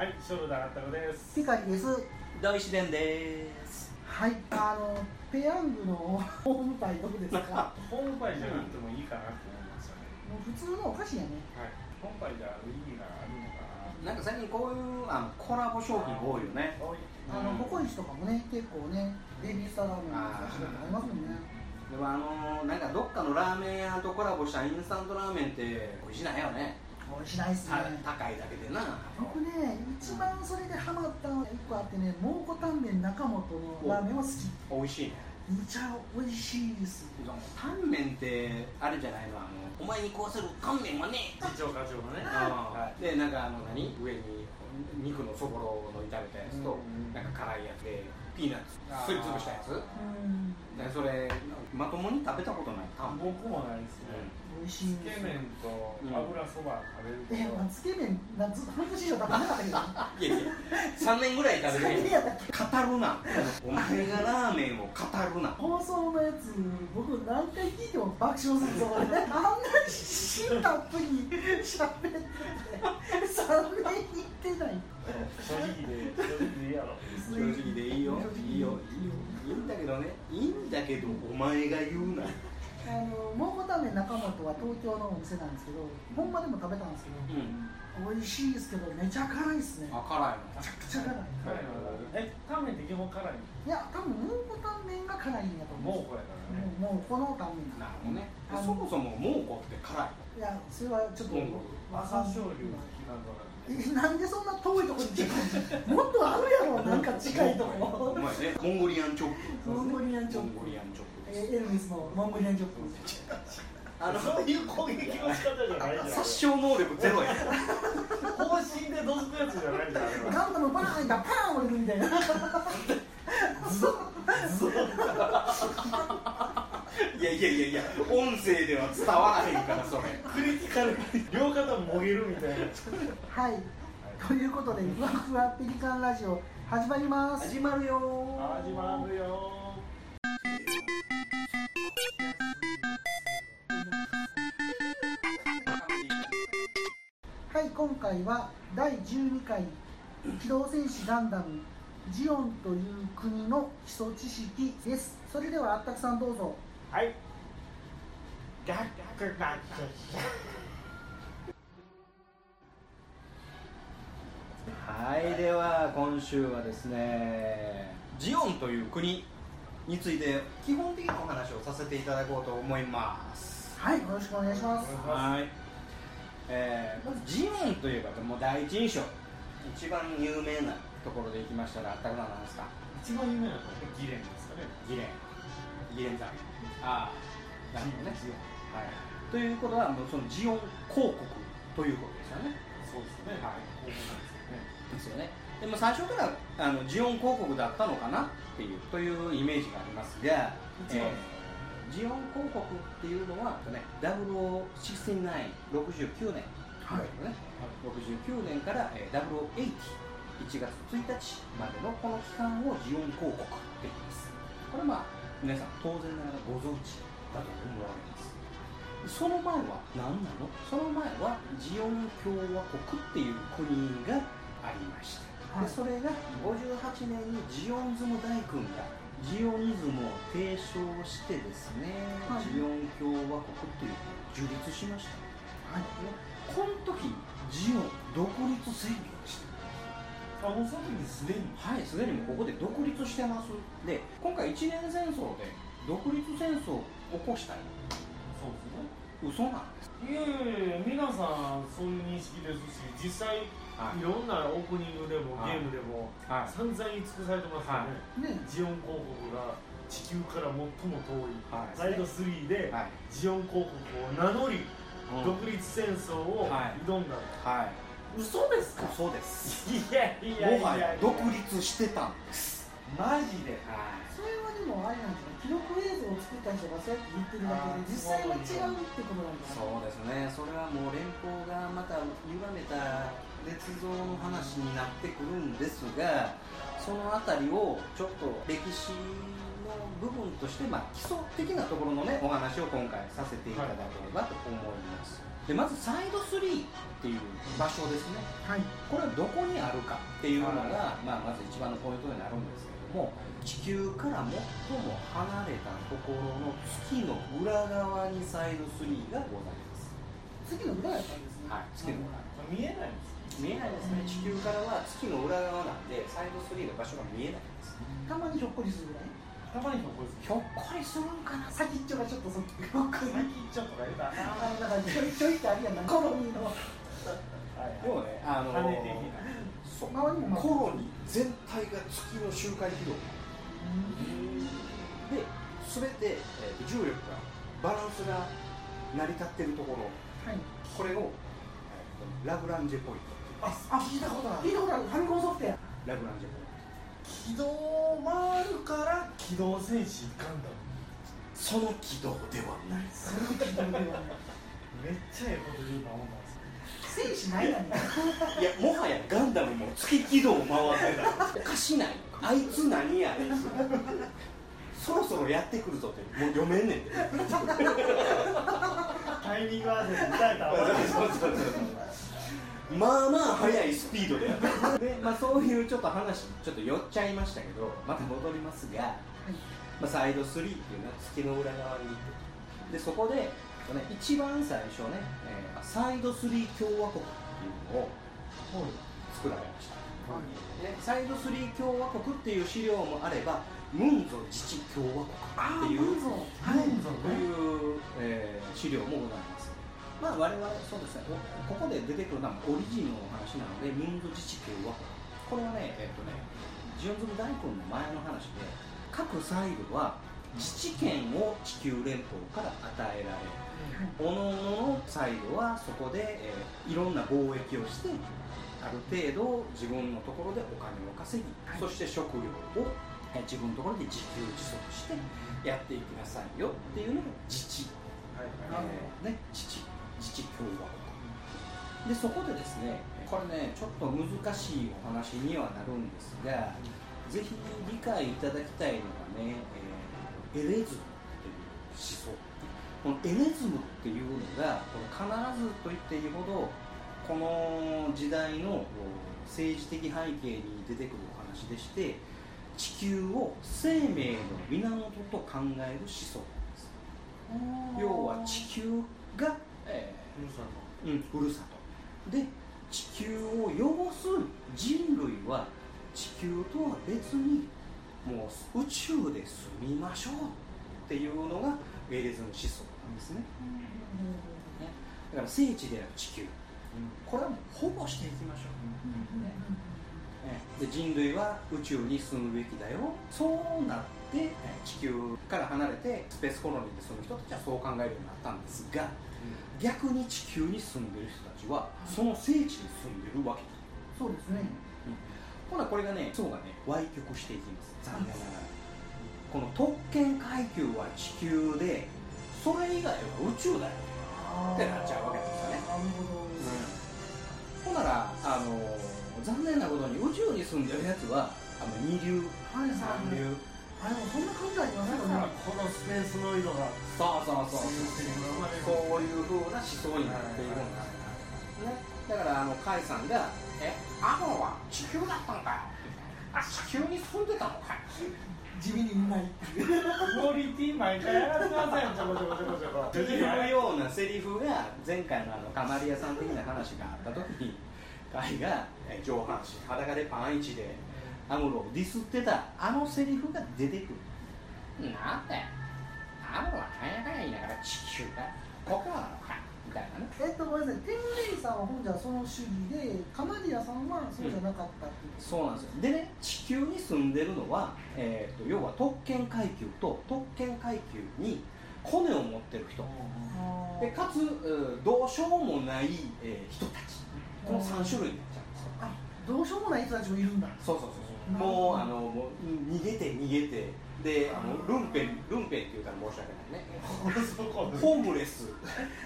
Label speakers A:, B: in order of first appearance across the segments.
A: はい、ショルダーあったくです。
B: ピカリです
C: 大自然です
B: はいあのペヤングのホームパイどうですか？
A: ホームパイじゃなくてもいいかなと思いましたね。
B: もう普通のお菓子やね
A: はい。ホームパイである意味があるのかな。
C: なんか最近こういうあのコラボ商品多いよね
A: 多い。
B: あのココイチとかもね結構ねベビースターラーメンの差し入れとかありますもんね
C: でもあのなんかどっかのラーメン屋とコラボしたインスタントラーメンって美味しないよね
B: 美味しない。っすね
C: た高いだけでな。
B: 僕ね一番それでハマったのが1個あってね蒙古タンメン中本のラーメンは好き。
C: 美味しいね。
B: むちゃ美味しいです。
C: タンメンってあれじゃないのあのお前に食わせるタンメンはね
A: 次長課長のね。
C: あ
A: は
C: でなんかあの何？上に肉のそぼろの炒めたやつと
A: うん。
C: なんか辛いやつでピーナッツすりつぶしたやつ。
B: うん。
C: でそれまともに食べたこと
A: 僕もないですね。
B: 美味しい
A: つけ麺と油そば食べると。
B: えまあつけ麺なずっと半年以上食べなかったけど。ね
C: いやいや3年ぐらい食べて
B: やったっけ
C: 語るな。お前がラーメンを語るな。
B: 放送のやつ僕何回聞いても爆笑するぞ俺。あんなに芯たっぷり喋ってて。3年行ってない。
A: 正直で、正直でいいやろ。
C: 正直でいいよ。いいよ。いいよ。いいんだけどね。いいんだけどお前が言うな
B: あの蒙古タンメン中本は東京のお店なんですけど本場でも食べたんですけど、
C: うん。
B: 美味しいですけどめちゃ辛いですね。め
C: あ辛い
B: ちゃくちゃ辛い
A: 辛いの。え、タンメンって基本辛い
B: いや多分蒙古タンメンが辛いんやと思う
A: の。蒙古やからね。
B: もうもうこのタンメン。
C: なるほどね。そもそも蒙古って辛い。
B: いやそれはちょっと
A: 朝醤油好きなん
B: でそんな遠いところに近いもっとあるやろなんか近いとこ
C: ンゴリアンチョップ
B: モンゴリアンチョップ
C: モンゴリアンチョップ
B: えエルメスのモンゴリアンチョップ
C: あの
A: そういう攻撃の仕方じゃないじゃん。
C: 殺傷能力ゼロや
A: 方針でどつくやつじゃないじゃん。あれは。
B: ガンダムバーンいったらパーン降りるみたいな
C: いやいやいやいや音声では伝わらへんからそれ。
A: クリティカルに両肩もげるみたいな。
B: はい。ということでふわふわペリカンラジオ始まります。
C: 始まるよ。
A: 始まるよ。
B: はい今回は第12回機動戦士ガンダムジオンという国の基礎知識です。それではあったくさんどうぞ。
A: はい。ガッガッガッ
C: はいでは今週はですねジオンという国について基本的なお話をさせていただこうと思います。
B: はいよろしくお願いします。
C: はい、えー、まずジオンといえばもう第一印象一番有名なところでいきましたらあったくさん。なんですか
A: 一番有名なのはギレンですかね。
C: ギレン。ギレンさんああなるほどね。
A: ジオン
C: はい。ということはもうそのジオン広告ということですよね。
A: そうですね。
C: はい。
A: こうなんですよね
C: でも最初からあのジオン広告だったのかなっていうというイメージがありますが、
A: 一番
C: ジオン広告っていうのは、ね、0069年、69年、
B: はい。
C: ね、69年から、えー、0080 1月1日までのこの期間をジオン広告って言います。これまあ皆さん当然ながらご存知だと思われます。その前は何なの？その前はジオン共和国っていう国がありました、
B: はい
C: でそれが58年にジオンズム大君がジオニズムを提唱してですね、
B: はい。
C: ジオン共和国っていうのを樹立しました。
B: はい。
C: ねこの時ジオン独立宣言した
A: あもうその時にすでに？
C: はいすでにもうここで独立してます。で今回一年戦争で独立戦争を起こしたい
A: そうですね
C: 嘘なんです。
A: いやいやいや皆さんそういう認識ですし実際、
C: はい。
A: い、ろんなオープニングでも、
C: はい
A: ゲームでも、
C: はい。
A: 散々言い尽くされてますよね、
B: ね
A: ジオン広告が地球から最も遠い、
C: はい。
A: ザイド3で、
C: はい。
A: ジオン広告を名乗り、
C: うん。
A: 独立戦争を
C: はい。
A: 挑んだ、
C: はい。
A: 嘘ですか？
C: 嘘です。
A: いやいやいやい
C: もはや
A: や
C: 独立してたんです。
A: マジで。
C: は
B: そ記録映像を作った人がそうやって言ってるだけで実際は違うってことなんですね
C: そうですねそれはもう連邦がまた歪めた捏造の話になってくるんですがそのあたりをちょっと歴史の部分として、まあ、基礎的なところのねお話を今回させていただければと思います、でまずサイド3っていう場所ですね。
B: はい。
C: これはどこにあるかっていうのが、まあ、まず一番のポイントになるんですも地球から最も離れたところの月の裏側にサイド3がございます。
B: 次の裏やったんですね。
C: はい月の裏。
A: 見えないんです
C: 見えないですね。地球からは月の裏側なんでサイド3の場所が見えないんです。
B: たまにひょっこりするぐらい？
A: たまにひょっこりす
C: ひょっこりするんかな？
B: 先っちょがちょっとそっ
A: 先っちょとか言うた
B: なんかちょいちょいってあるやんな。コロニーの。
A: はい
C: でもねあの
A: 羽的な
C: そう。
B: 周りも
C: コロニー全体が月の周回軌道で全て、えーと重力がバランスが成り立ってるところ。
B: はい。
C: これを、えーとラグランジェポイント
A: ああ聞いたことある。
B: 聞いたことある。ファミコンソフトや。
C: ラグランジェポイント。
A: 軌道を回るから機動戦士ガンダム
C: その軌道ではない。
B: それ聞いたことない。
A: めっちゃええこと言うと思ったんです
B: 戦士ないやん
C: いやもはやガンダムも月軌道を回ってたおかしない。あいつ何やねん。そろそろやってくるぞって。もう読めんねん。て
A: タイミング合わせて歌えたら終わり
C: そうそうそうまあまあ速いスピードで。やるで、まあ、そういうちょっと話ちょっと寄っちゃいましたけどまた戻りますが、まあ、サイド3っていうのは月の裏側にいてでそこで、ね、一番最初ね、えーサイド3共和国っていうのを作られました、ね、サイド3共和国っていう資料もあればムンゾ自治共和国っていう
B: ゾ
A: はい
C: という、えー資料もございます。まあ我々そうですね、おここで出てくるのはオリジンのお話なので、ムンド自治共和国。これはね、えっ、とね、ジオンズム大根の前の話で、各サイドは自治権を地球連邦から与えられ、おのおののサイドはそこで、えーいろんな貿易をして、ある程度自分のところでお金を稼ぎ、
B: はい。
C: そして食料をえー自分のところで自給自足してやっていきなさいよっていうのが自治、
A: はい。
C: えーね、自治自治共和国。でそこでですねこれねちょっと難しいお話にはなるんですがぜひ理解いただきたいのがね、えーエレズムという思想。このエレズムっていうのがこの必ずと言っていいほどこの時代の政治的背景に出てくるお話でして地球を生命の源と考える思想。なんです要は地球が、え
A: ふるさ
C: ーうん、ふるさと。で地球を汚す人類は地球とは別にもう宇宙で住みましょうっていうのがエレズム思想なんですね。だから聖地である地球。これはもう保護していきましょう、ねええ。で人類は宇宙に住むべきだよ。そうなってえ地球から離れてスペースコロニーで住む人たちはそう考えるようになったんですが逆に地球に住んでる人たちはその聖地に住んでるわけです
B: そうですね
C: ほなこれがね層がね歪曲していきます。残念ながら。この特権階級は地球でそれ以外は宇宙だよ。ってなっちゃうわけですよね。
B: なるほど。
C: ほんならあの残念なことに宇宙に住んでるやつはあの二流。
B: はい
C: 三流
B: あでもそんな感じあります
A: だ
B: よね。
A: からこのスペースの色が。
C: そうそうそう。
A: そういう
C: ふう。な思想になっているんです、ね、だからあの甲斐さんが「えアホは地球だったのかよ」あ地球に住んでたのかよ
B: 地味にうまい。
A: クオリティ毎回上がってませんちょこちょこちょこちょこ。
C: っていうようなセリフが前回のあのカマリアさん的な話があった時に甲斐がえ上半身裸でパンイチでアムロをディスってたあのセリフが出てくる。なんでアムロはなんやかんや言いながら地球がここなのかみたいなね。
B: えっとごめんなさい。テムレイさんは本じゃその主義でカマディアさんはそうじゃなかったっていう、
C: そうなんですよ。でね地球に住んでるのは、えー、と要は特権階級と特権階級にコネを持ってる人。でかつどうしようもない、えー人たち。この3種類になっちゃうんですよ。
B: あどうしようもない人たちもいるんだ。
C: そうそうそうそう。もうあのもううん逃げて逃げてであのルンペンルンペンっていうから申し訳ないね。ホームレス。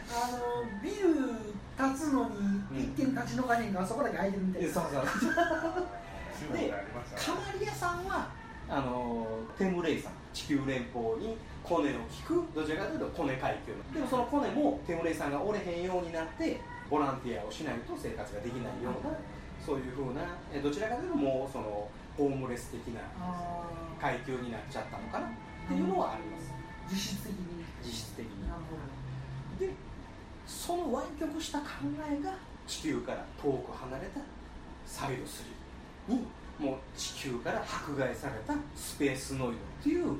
B: あのビル建つのに一軒立ち退かへんからそこだけ空いてるみたいな、
C: でそうそう。
A: で
C: カマリアさんはあのテムレイさん地球連邦にコネを聞くどちらかというとコネ階級の。でもそのコネもテムレイさんがおれへんようになってボランティアをしないと生活ができないようなそういうふうなえどちらかというともうそのホームレス的な階級になっちゃったのかな？っていうのはあります。
B: 実質的に。
C: 実質的に。
B: なるほど。
C: でその湾曲した考えが地球から遠く離れたサイド3にもう地球から迫害されたスペースノイドっていう考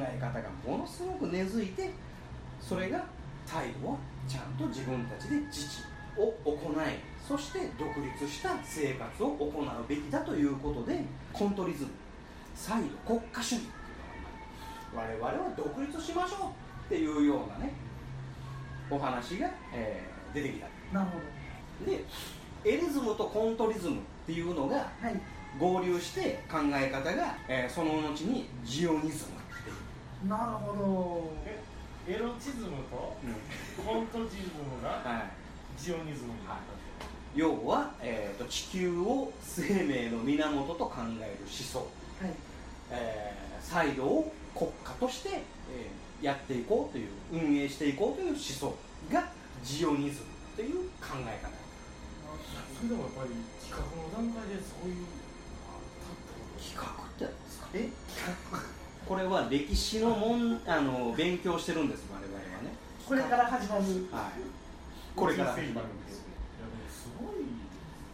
C: え方がものすごく根付いてそれが態度をちゃんと自分たちで自治を行いそして独立した生活を行うべきだということでコントリズム再度国家主義。っていうのが我々は独立しましょうっていうようなねお話が、えー出てきた。
B: なるほ
C: でエリズムとコントリズムっていうのが
B: どはい。
C: 合流して考え方が、えーその後にジオニズムっていう、
B: なるほ
A: えエロチズムとコントチズムが
C: はい、
A: ジオニズムになった
C: 要は、えー、と地球を生命の源と考える思想、
B: どはい。
C: えー、サイドを国家として、えーやっていこうという運営していこうという思想がジオニズムという考え方。
A: それでもやっぱり企画の段階でそういう
C: 企画って何ですか？
B: え？
C: これは歴史のもんあの勉強してるんです我々はね。
B: これから始まる。
C: はい。これから始まるんです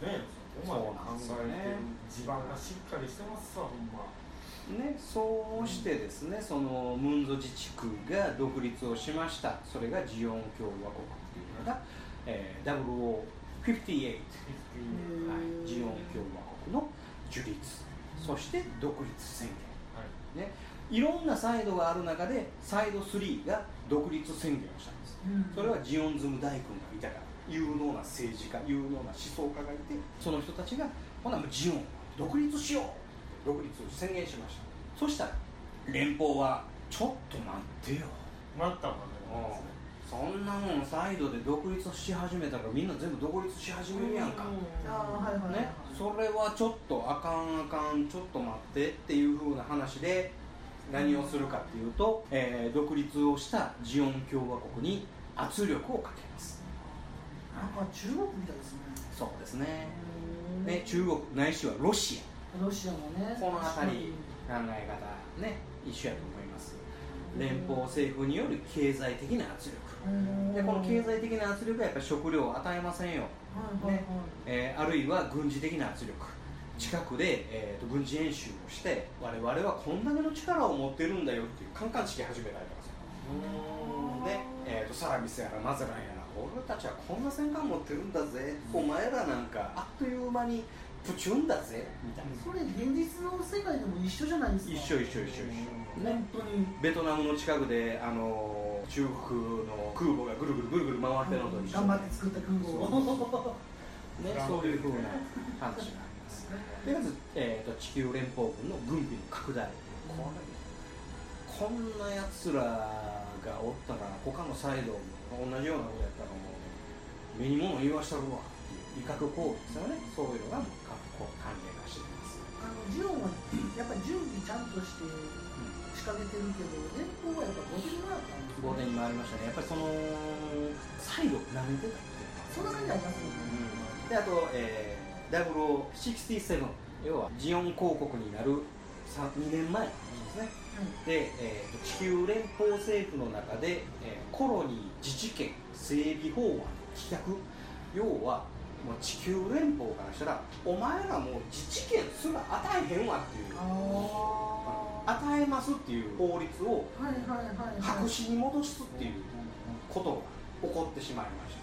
A: ね。そこまで考えてる地盤がしっかりしてますわほんま。
C: ね、そうしてですね、そのムンゾ自治区が独立をしました。それがジオン共和国っていうのが、えー、0058、はい、ジオン共和国の樹立。そして独立宣言、ね、いろんなサイドがある中でサイド3が独立宣言をしたんです。
B: うん。
C: それはジオンズム大君がいたから有能な政治家有能な思想家がいてその人たちがほなもうジオン独立しよう。独立を宣言しました。そしたら連邦はちょっと待ってよ。
A: 待ったまでなん。ね
C: そんなもんサイドで独立し始めたらみんな全部独立し始めるやんか、
B: ああはいはいはい。
C: ね、それはちょっとあかんあかんちょっと待ってっていう風な話で何をするかっていうと、えー独立をしたジオン共和国に圧力をかけます
B: なんか中国みたいですね。
C: そうですね。
B: うん
C: ね中国ないしはロシ
B: ロシアもね
C: アこの辺り考え方ね一緒やと思います。連邦政府による経済的な圧力。
B: うん。
C: でこの経済的な圧力はやっぱり食料を与えませんよ。
B: はいはいはい。
C: えーあるいは軍事的な圧力。近くで、えーと軍事演習をして我々はこんだけの力を持ってるんだよっていうカンカン式始められたんですよ。で、えーとサラビスやらマゼランやら俺たちはこんな戦艦持ってるんだぜ、お前らなんかあっという間にプチュンだぜ。みたいな
B: それ現実の世界でも一緒じゃないですか。
C: 一緒一緒一緒一緒。ね
B: 本当に。
C: ベトナムの近くで、あのー中国の空母がぐるぐるぐるぐる回ってるのと一緒。
B: 頑張って作った空母を。
C: ね、そういうふうな話があります。でまず、えー、と地球連邦軍の軍備の拡大、これこんなやつらがおったら、他のサイドも同じようなことやったら、もう目に物言わしたるわ。っていう威嚇行為ですよね、そういうのがもうかこう関連化しています。
B: あのジオンはやっぱり準備ちゃんとして仕掛けてるけど連邦はやっぱ後手に回ったんです
C: 5年に回りましたね、やっぱりそのサイドを舐めてたっていうか。
B: そん。な感じありますよね
C: であと、えー、0067要はジオン公国になる2年前ですねで、えーと地球連邦政府の中で、えーコロニー自治権整備法案の棄却。要はもう地球連邦からしたらお前らもう自治権すら与えへんわっていう。
B: あ
C: 与えますっていう法律を白紙に戻すっていうことが起こってしまいまし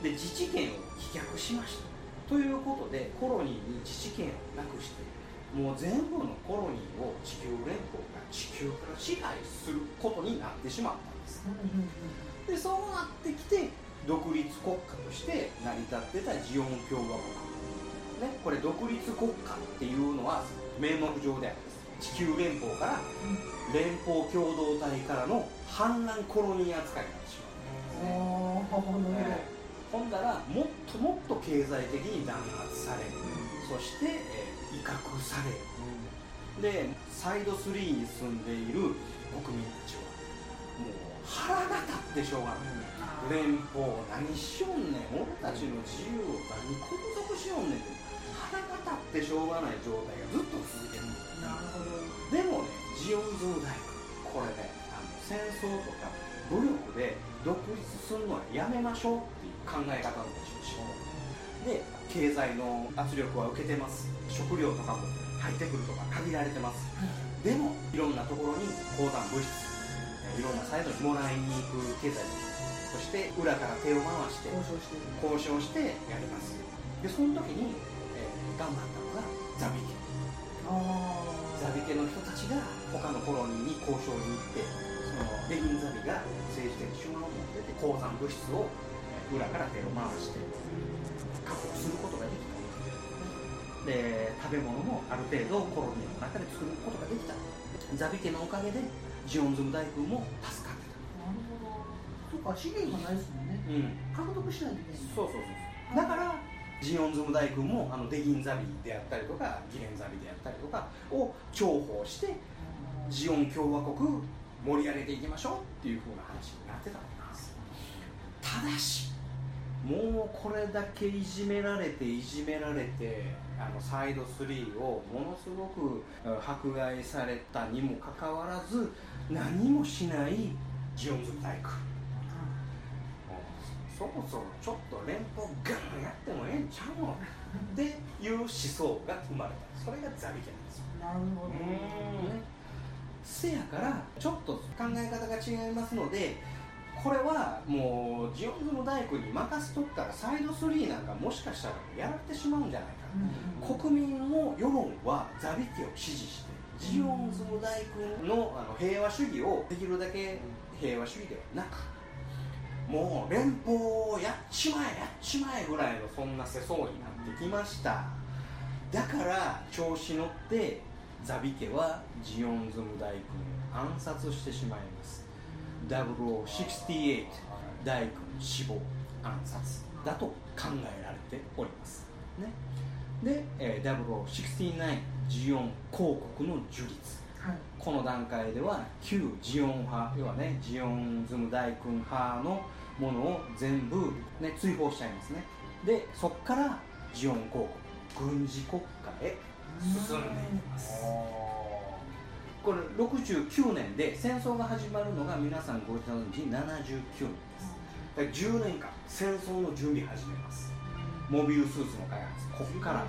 C: たで自治権を棄却しました。ということでコロニーに自治権をなくしてもう全部のコロニーを地球連邦が地球から支配することになってしまったんです。でそうなってきて独立国家として成り立ってたジオン共和国。ねこれ独立国家っていうのは名目上であります。地球連邦から連邦共同体からの反乱コロニー扱いになってしまうんですね。
B: ほ
C: んだらもっともっと経済的に弾圧されそして、えー威嚇されでサイド3に住んでいる国民たちはもう腹が立ってしょうがない。連邦何しよんねん俺たちの自由を何拘束しよんねん。って腹が立ってしょうがない状態がずっと続ける
B: なるほど。
C: でもねジオンズム大工これねあの戦争とか武力で独立するのはやめましょうっていう考え方の持ち主で経済の圧力は受けてます。食料とかも入ってくるとか限られてます。でもいろんなところに鉱山物質えーいろんなサイドにもらいに行く経済そして裏から手を回して
B: 交渉してる。
C: 交渉してやります。でその時に、えー頑張ったのがザビ家。
B: あ
C: ザビ家の人たちが他のコロニーに交渉に行ってそのレギンザビが政治的手腕を持ってて鉱山物質をえー裏から手を回して確保することができた。で食べ物もある程度コロニーの中で作ることができた。ザビ家のおかげでジオンズム大君も助かって
B: なるほどそっか資源がないですもんね。
C: た、うん、
B: 獲得しないといけない。
C: そうそうそう。だからジオンズム大君もあのデギンザビであったりとかギレンザビであったりとかを重宝してジオン共和国盛り上げていきましょうっていう風な話になってたんです。ただしもうこれだけいじめられていじめられてあのサイド3をものすごくうん迫害されたにもかかわらず何もしないジオンズム大君そもそもちょっと連邦ガンやってもええんちゃうの？っていう思想が生まれた。それがザビ家なんですよ。
B: なるほど。
C: ねせやからちょっと考え方が違いますのでこれはもうジオンズの大工に任せとくからサイド3なんかもしかしたらやられてしまうんじゃないか
B: うん。
C: 国民の世論はザビ家を支持してジオンズム大君のあの平和主義をできるだけ平和主義ではなくもう連邦をやっちまえやっちまえぐらいのそんな世相になってきました。だから調子乗ってザビ家はジオンズム大君を暗殺してしまいます0068大君死亡暗殺。だと考えられております。ね。で、えー、0069ジオン公国の樹立。
B: はい。
C: この段階では旧ジオン派要はねジオンズム大君派のものを全部、ね、追放しちゃいますね。でそこからジオン公国軍事国家へ進んでいきます69年で戦争が始まるのが皆さんご存知79年です。だから10年間戦争の準備始めます。モビルスーツの開発。ここから、はい、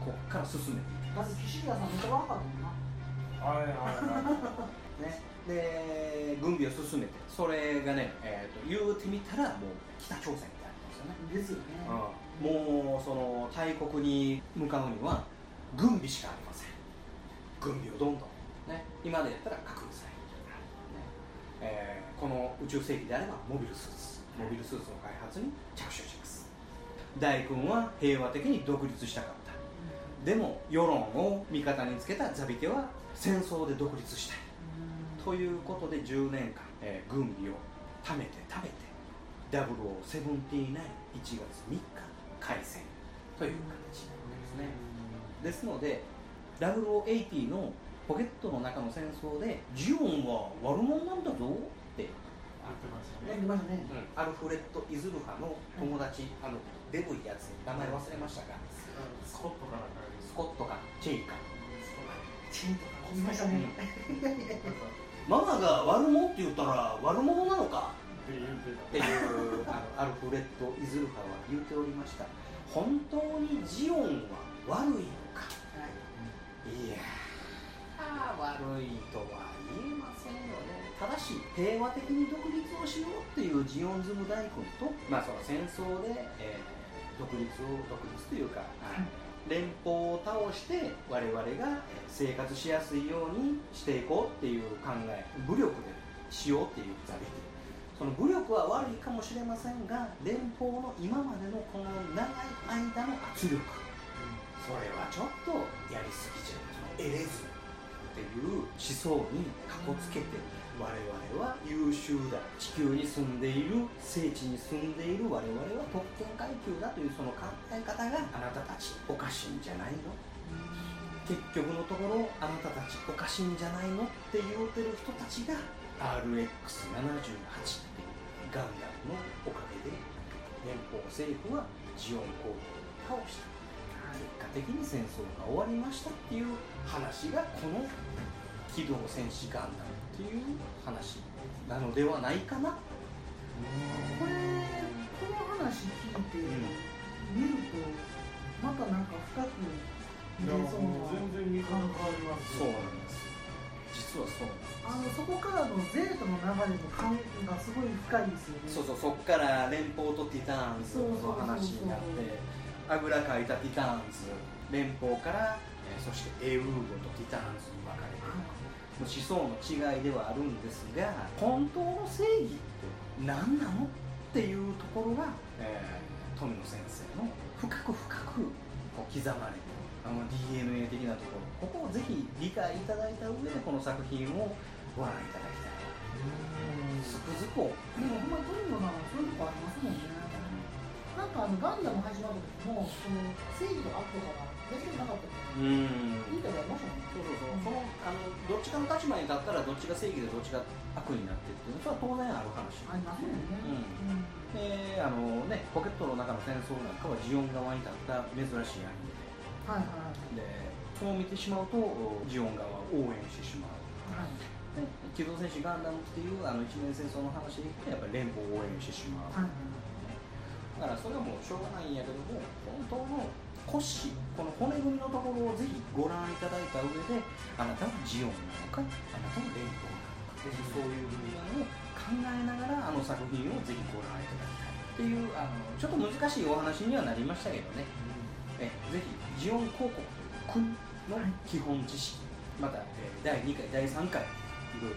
C: ここから進めていき
B: だって岸田さんめっちゃ若かったもんな。
A: はいはいはい。
C: ま すね。で軍備を進めて。それがね、えー、と言うてみたらもう北朝鮮みたいなんですよね。
B: ですよね。
C: もうその大国に向かうには軍備しかありません。軍備をどんどん、ね、今でやったら核ミサイル、ね。えーこの宇宙世紀であればモビルスーツモビルスーツの開発に着手します。大君は平和的に独立したかった。でも世論を味方につけたザビ家は戦争で独立したい。ということで10年間、えー軍備を貯めて貯めて0079 1月3日開戦という形ですね。ですので0080のポケットの中の戦争でジオンは悪者なんだぞ。って、
A: 言ってましたね。
B: やりましたね
C: アルフレッド・イズルハの友達、あのデブいやつ名前忘れましたが。
A: スコットか
C: スコットかチェイか。
B: チンとか。言いましたね。
C: ママが悪者って言ったら悪者なのか。
A: って
C: いうあのアルフレッド・イズルハは言っておりました。本当にジオンは悪いのか。い。やー悪いとは言えませんよね。ただし平和的に独立をしようっていうジオンズム大君と、まあ、その戦争で、えー独立を独立というか、連邦を倒して我々が生活しやすいようにしていこうっていう考え武力でしようっていうザビテその武力は悪いかもしれませんが連邦の今までのこの長い間の圧力。それはちょっとやりすぎちゃう。そのエレズっていう思想にかこつけて我々は優秀だ地球に住んでいる聖地に住んでいる我々は特権階級だというその考え方があなたたちおかしいんじゃないの？結局のところあなたたちおかしいんじゃないのって言うてる人たちが RX78 っていうガンダムのおかげで連邦政府はジオン公国を倒した。結果的に戦争が終わりましたっていう話がこの「機動戦士ガンダム」っていう話なのではないかな、
B: これこの話聞いて見るとまたなんか深く見れそう
A: う
B: な
A: 全然見方変わります
C: そうなんです。実はそうなんです。
B: あのそこからのゼータの流れの関係がすごい深いですよね。
C: そうそうそっから連邦とティターンズの話になってあぐらかいたティターンズ連邦から、えーそしてエウーゴとティターンズに分かれて思想の違いではあるんですが本当の正義って何なのっていうところが、えー富野先生の深く深くこう刻まれてあの DNA 的なところ。ここをぜひ理解いただいた上でこの作品をご覧いただきたい。つくづく。
B: でもほんまトリノさんはそういうとこありますもんねなん。かあのガンダム始まった時もその正義とか悪とかが全然なかったけど
C: う。ん
B: いいとこありましたもんね
C: そうそうそう、そのあのどっちかの立場に立ったらどっちが正義でどっちが悪になってっていうのはそれは当然ある話。
B: ありますもんね。
C: うん。であのねポケットの中の戦争なんかはジオン側に立った珍しいアニメ
B: はいはい
C: ででそう見てしまうとジオン側を応援してしまう。
B: はい。
C: で機動戦士ガンダムっていうあの一年戦争の話でいくとやっぱり連邦を応援してしまう、
B: はい
C: だからそれはもうしょうがないんやけども本当の骨子この骨組みのところをぜひご覧いただいた上であなたはジオンなのかあなたは連邦なのかぜひそういう分野を考えながらあの作品をぜひご覧いただきたいっていうあのちょっと難しいお話にはなりましたけどね。えぜひジオン広告という国の基本知識また、えー第2回第3回いろいろ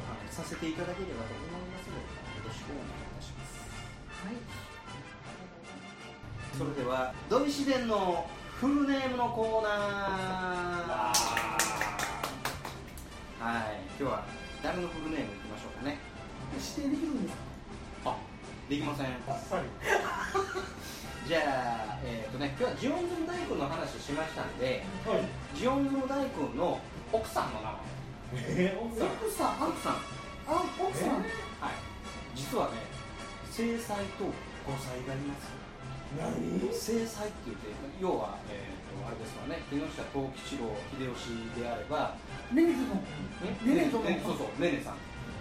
C: お話しさせていただければと思いますのでよろしくお願いいたします。
B: はい
C: それでは土井自然のフルネームのコーナー。はい今日は誰のフルネームいきましょうかね。
B: 指定できるんですか？
C: あできません。
A: あっさり
C: じゃあえっ、とね今日はジオンズム大君の話しましたんで
A: はい。
C: ジオンズム大君の奥さんの名
A: えー、奥さん？
B: 奥さん
C: 奥さん。
B: あ奥さん？
C: はい。実はね正妻と5歳がいます
A: 何？
C: 正妻って言って要は、えー、とあれですわね木下藤吉郎秀吉であれば
B: レイズの
C: ね
B: ねねと
C: ねそうそうねねさん。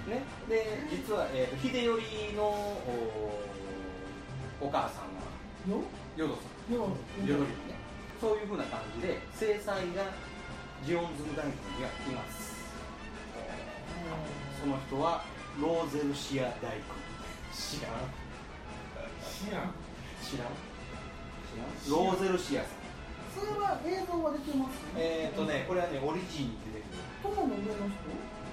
C: ねで実は、えー、と秀頼のおお母さんは
B: よ
C: 淀さん。
B: よ
C: 淀りね。そういうふうな感じで正妻がジオンズム大君にはいます。その人はローゼルシア大君。知らん。
A: 知らん
C: 知らん？知らん？ローゼルシアさん。
B: それは映像は出てます
C: えっ、ー、とねこれはねオリジンに出てくる。
B: 友の上の人？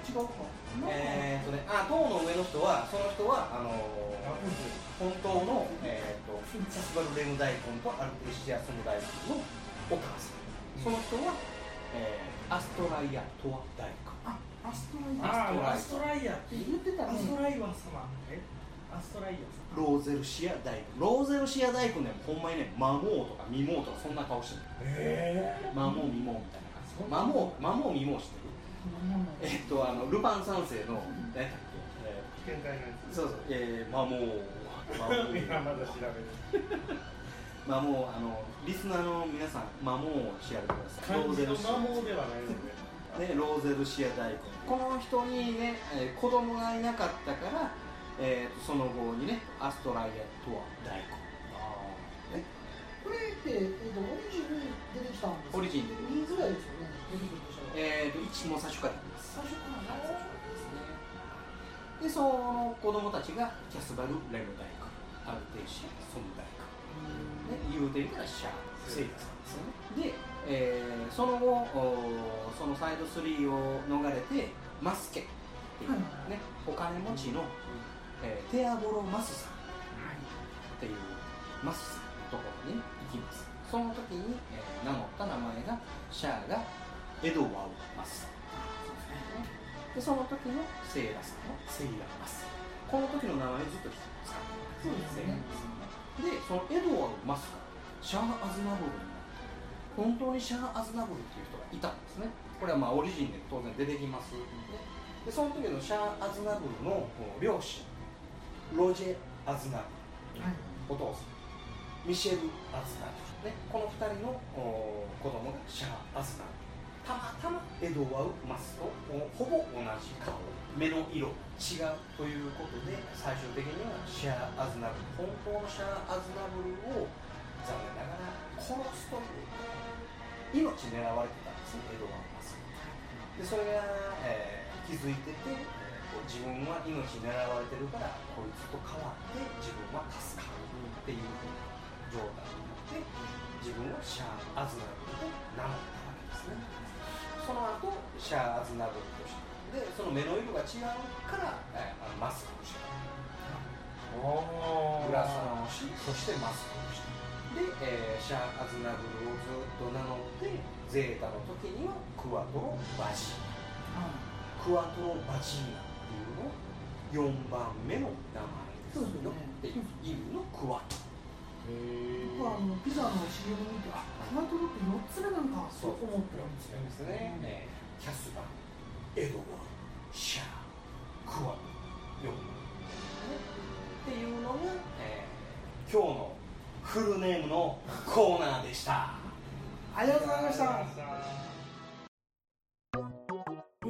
B: 違うか。
C: えっ、ー、とねあ塔の上の人はその人はあのー本当の、えー、とスバルレム大根とアルテシアスム大根のお母さん。その人は、えーアストライアトワ大根
B: あアストライ
A: あ
B: ア
A: ーアストライヤー
B: って言ってたね。
A: アストライヤー様えアストライヤー様
C: ローゼルシア大根ローゼルシア大根ねほんまにねマモーとかミモーとかそんな顔してる。
A: え
C: マモーミモーみたいな感じ。マモーマモーミモー知ってる。えっとあのルパン三世の何やっけ、そうそうえー、マモー。マモ
A: ついやまだ
C: ー
A: 調べる
C: まあもうあのリスナーの皆さんマモーを調べてください。
A: 漢字の
C: シア。
A: 魔法ではないので。
C: ね、ローゼルシア大根この人にね、えー子供がいなかったから、えーとその後にねアストライアとは大根。
B: これって、えっとオリジンに出てきたんです
C: オリジンで
B: いいぐらいですよね出てくるとしたら
C: えーと一も最初から出てます。
B: 最初から
C: はい最初からですねでその子供たちがキャスバル・レム大工アルテーシア・ソム大工、ね、言うてみたらシャーセイタさんですよね。で、えーその後おそのサイド3を逃れてマスケっていう、ねお金持ちの、えーテアボロ・マスさんっていうマスさんのところに行きます。その時に、えー名乗った名前がシャアがエドワード・マス。さんでその時のセイラさんのセイラ・マス。この時の名前をずっと使って
B: そうですね。
C: でそのエドワード・マスがシャア・アズナブルになって本当にシャア・アズナブルっていう人がいたんですね。これはまあオリジンで当然出てきます、ね、で。その時のシャア・アズナブルの両親ロジェ・アズナブル
B: はい。
C: お父さん。ミシェル・アズナブル、ね、この2人のお子供がシャア・アズナブルたまたまエドワウ・マスとおほぼ同じ顔。目の色。違うということで最終的にはシャア・アズナブル本当のシャア・アズナブルを残念ながら殺すという。命狙われてたんですねエドワウ・マスでそれが、えー気づいてて自分は命狙われてるからこいつと変わって自分は助かるっていう状態になって自分はシャア・アズナブルと名乗ったわけですね。その後シャア・アズナブルとしてでその目の色が違うから、えーあのマスクをして
A: お
C: ブラサーをしそしてマスクをしてで、えーシャア・アズナブルをずっと名乗ってゼータの時にはクワトロ・バジー。ナクワトロ・バジーナ4番目の名前ですよ。っていう意味のクワト
A: へ
B: 僕はあのピザの CM 見てあクワトロって4つ目なんかそう思ってるんですよ。
C: ですね、えーキャスバーエドワードシャアクワトロ4番目っていうのが、えー今日のフルネームのコーナーでした。
B: ありがとうございました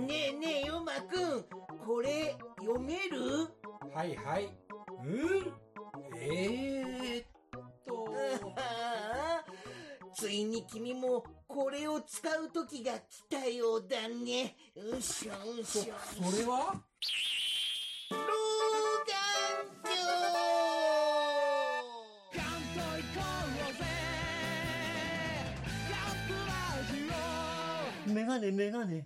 D: ねえねえヨマくん。これ読める？
E: はいはい。うん？えー、っと。
D: ついに君もこれを使う時が来たようだね。うしょう
E: そ、
D: しょ
E: それは？
D: メガネメガネ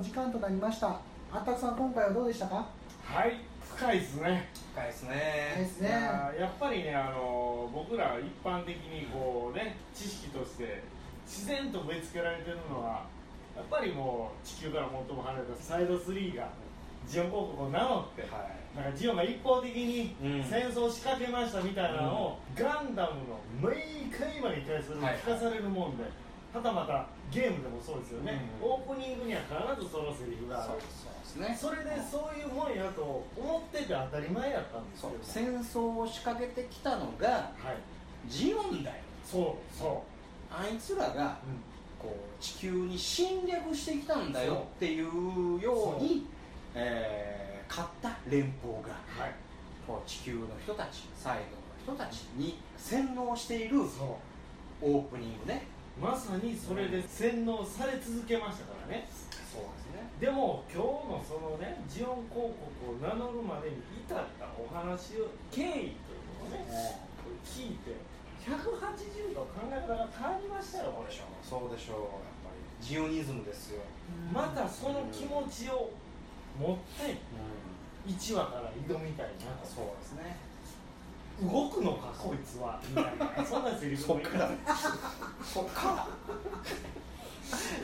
B: 時間となりました。あったくさん今回はどうでしたか？
A: はい深いですね。
C: 深いです
B: で
C: ね
B: すね。
A: いやっぱりねあの僕ら一般的にこうね知識として自然と植え付けられてるのはやっぱりもう地球から最も離れたサイド3がジオン広告を名乗って、
C: は
A: なんかジオンが一方的に
C: うん。
A: 戦争を仕掛けましたみたいなのを、ガンダムの毎回今に対する聞かされるもんで、はたまたゲームでもそうですよね、
C: うん。
A: オープニングには必ずそのセリフがある。
C: そうですね。
A: それでそういうもんやと思ってて当たり前やったんですよ。
C: 戦争を仕掛けてきたのが
A: はい。
C: ジオンだよ。
A: そうそ
C: あいつらが
A: う、うん。
C: こう地球に侵略してきたんだよっていうように、えー勝った連邦が
A: はい。
C: こう地球の人たちサイドの人たちに洗脳している
A: そ
C: オープニングね。
A: うまさにそれで洗脳され続けましたからね。
C: そうですね。
A: でも今日のそのねジオン広告を名乗るまでに至ったお話を経緯というのをね聞いて180度考え方が変わりましたよこれ。
C: そうでしょう。やっぱりジオニズムですよ、
A: またその気持ちを持って1話から挑みたいなと。
C: そうですね
A: 動くのかこいつはみたいな。そんなセリフもいいから。
C: そっか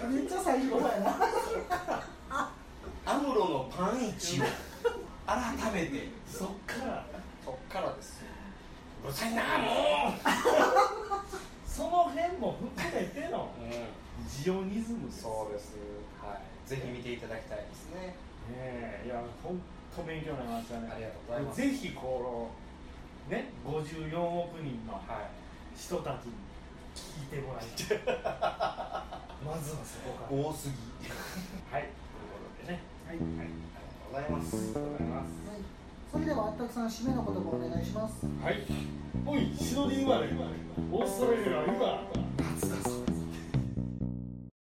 C: ら。
B: めっちゃ最初だよな。
C: アムロのパンイチを改めて。
A: そっから。
C: そっからですよ。うるさいなも
A: その辺も含めてのジオニズムです。
C: そうです。はい。ぜひ見ていただきたいですね。
A: ねえ。いや本当勉強になりましたね。
C: ありがとうございます。
A: ぜひこのね54億人の
C: はい
A: 人たちに聞いてもらいたい。まずはそこから。
C: 多すぎ。
A: はいということでね。
B: はい、
A: はい
C: ありがとうございます。
A: ありがとうござい。ます
B: それではあったくさん締めの言葉お願いします。
A: はい。おいシドニー生まれオーストラリアは今